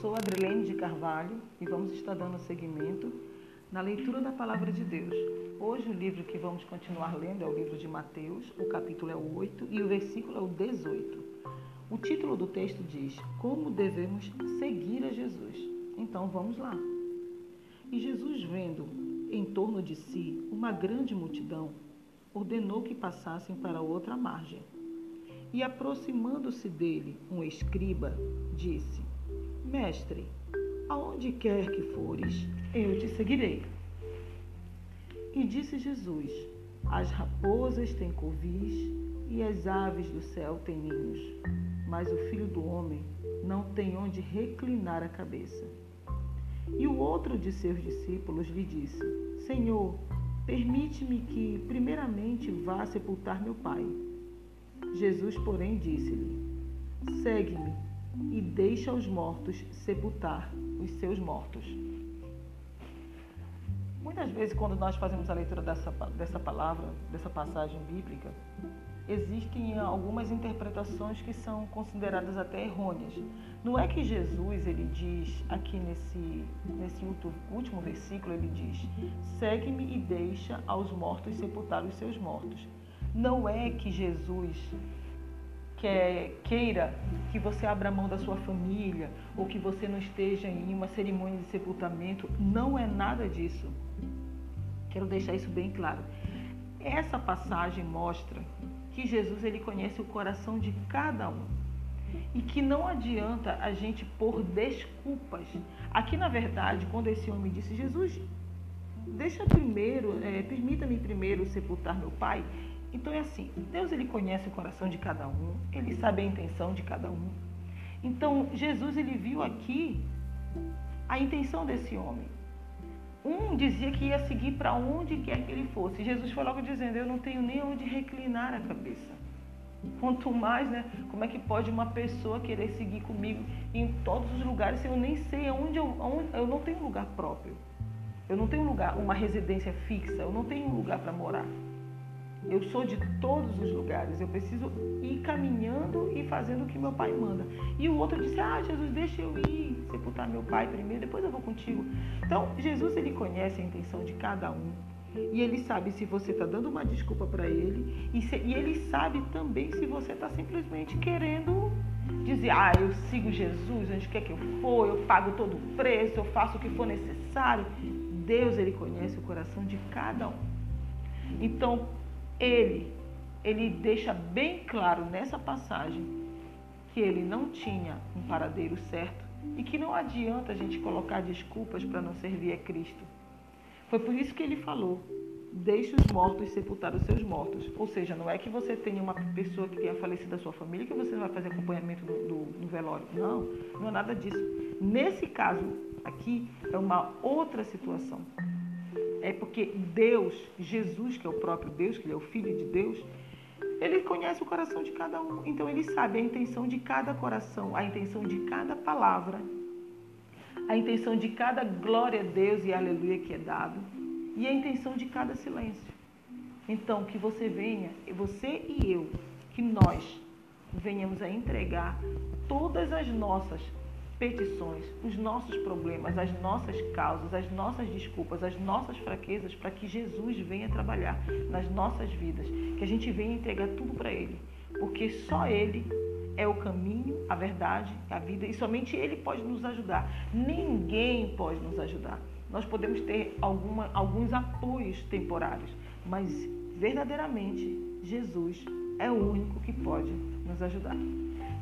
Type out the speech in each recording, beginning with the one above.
sou Adrilene de Carvalho e vamos estar dando seguimento na leitura da Palavra de Deus. Hoje o livro que vamos continuar lendo é o livro de Mateus, o capítulo é o 8 e o versículo é o 18. O título do texto diz: Como devemos seguir a Jesus. Então vamos lá. E Jesus, vendo em torno de si uma grande multidão, ordenou que passassem para outra margem. E aproximando-se dele um escriba, disse: Mestre, aonde quer que fores, eu te seguirei. E disse Jesus: As raposas têm covis e as aves do céu têm ninhos, mas o filho do homem não tem onde reclinar a cabeça. E o outro de seus discípulos lhe disse: Senhor, permite-me que, primeiramente, vá sepultar meu pai. Jesus, porém, disse-lhe: Segue-me e deixa os mortos sepultar os seus mortos. Muitas vezes, quando nós fazemos a leitura dessa, dessa palavra, dessa passagem bíblica, existem algumas interpretações que são consideradas até errôneas. Não é que Jesus, ele diz aqui nesse, nesse último versículo, ele diz: segue-me e deixa aos mortos sepultar os seus mortos. Não é que Jesus quer, queira que você abra mão da sua família ou que você não esteja em uma cerimônia de sepultamento. Não é nada disso. Quero deixar isso bem claro. Essa passagem mostra que Jesus ele conhece o coração de cada um e que não adianta a gente pôr desculpas. Aqui, na verdade, quando esse homem disse, Jesus, deixa primeiro, é, permita-me primeiro sepultar meu pai. Então é assim, Deus ele conhece o coração de cada um, ele sabe a intenção de cada um. Então Jesus ele viu aqui a intenção desse homem. Um dizia que ia seguir para onde quer que ele fosse. Jesus foi logo dizendo: Eu não tenho nem onde reclinar a cabeça. Quanto mais, né? Como é que pode uma pessoa querer seguir comigo em todos os lugares se eu nem sei aonde eu, eu não tenho lugar próprio? Eu não tenho lugar, uma residência fixa, eu não tenho lugar para morar. Eu sou de todos os lugares. Eu preciso ir caminhando e fazendo o que meu pai manda. E o outro disse: Ah, Jesus, deixa eu ir sepultar meu pai primeiro, depois eu vou contigo. Então, Jesus ele conhece a intenção de cada um. E ele sabe se você está dando uma desculpa para ele. E, se, e, ele sabe também se você está simplesmente querendo dizer: Ah, eu sigo Jesus, onde quer que eu for, eu pago todo o preço, eu faço o que for necessário. Deus, ele conhece o coração de cada um. Então, ele, ele deixa bem claro nessa passagem que ele não tinha um paradeiro certo e que não adianta a gente colocar desculpas para não servir a Cristo. Foi por isso que ele falou: deixe os mortos sepultar os seus mortos. Ou seja, não é que você tenha uma pessoa que tenha falecido da sua família que você vai fazer acompanhamento do, do, do velório. Não, não é nada disso. Nesse caso aqui é uma outra situação. É porque Deus, Jesus, que é o próprio Deus, que ele é o Filho de Deus, ele conhece o coração de cada um. Então ele sabe a intenção de cada coração, a intenção de cada palavra, a intenção de cada glória a Deus e aleluia que é dado, e a intenção de cada silêncio. Então que você venha, você e eu, que nós venhamos a entregar todas as nossas petições, os nossos problemas, as nossas causas, as nossas desculpas, as nossas fraquezas, para que Jesus venha trabalhar nas nossas vidas, que a gente venha entregar tudo para Ele, porque só Ele é o caminho, a verdade, a vida e somente Ele pode nos ajudar. Ninguém pode nos ajudar. Nós podemos ter alguma, alguns apoios temporários, mas verdadeiramente Jesus é o único que pode nos ajudar.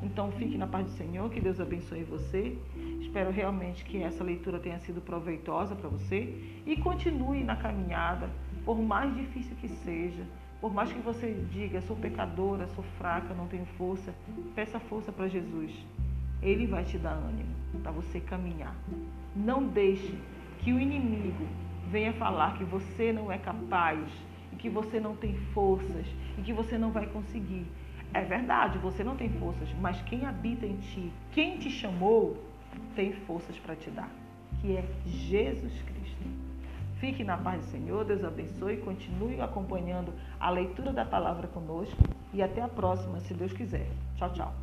Então fique na paz do Senhor, que Deus abençoe você. Espero realmente que essa leitura tenha sido proveitosa para você e continue na caminhada, por mais difícil que seja, por mais que você diga, sou pecadora, sou fraca, não tenho força, peça força para Jesus. Ele vai te dar ânimo para você caminhar. Não deixe que o inimigo venha falar que você não é capaz, e que você não tem forças e que você não vai conseguir. É verdade, você não tem forças, mas quem habita em ti, quem te chamou, tem forças para te dar, que é Jesus Cristo. Fique na paz do Senhor, Deus abençoe, continue acompanhando a leitura da palavra conosco e até a próxima, se Deus quiser. Tchau, tchau.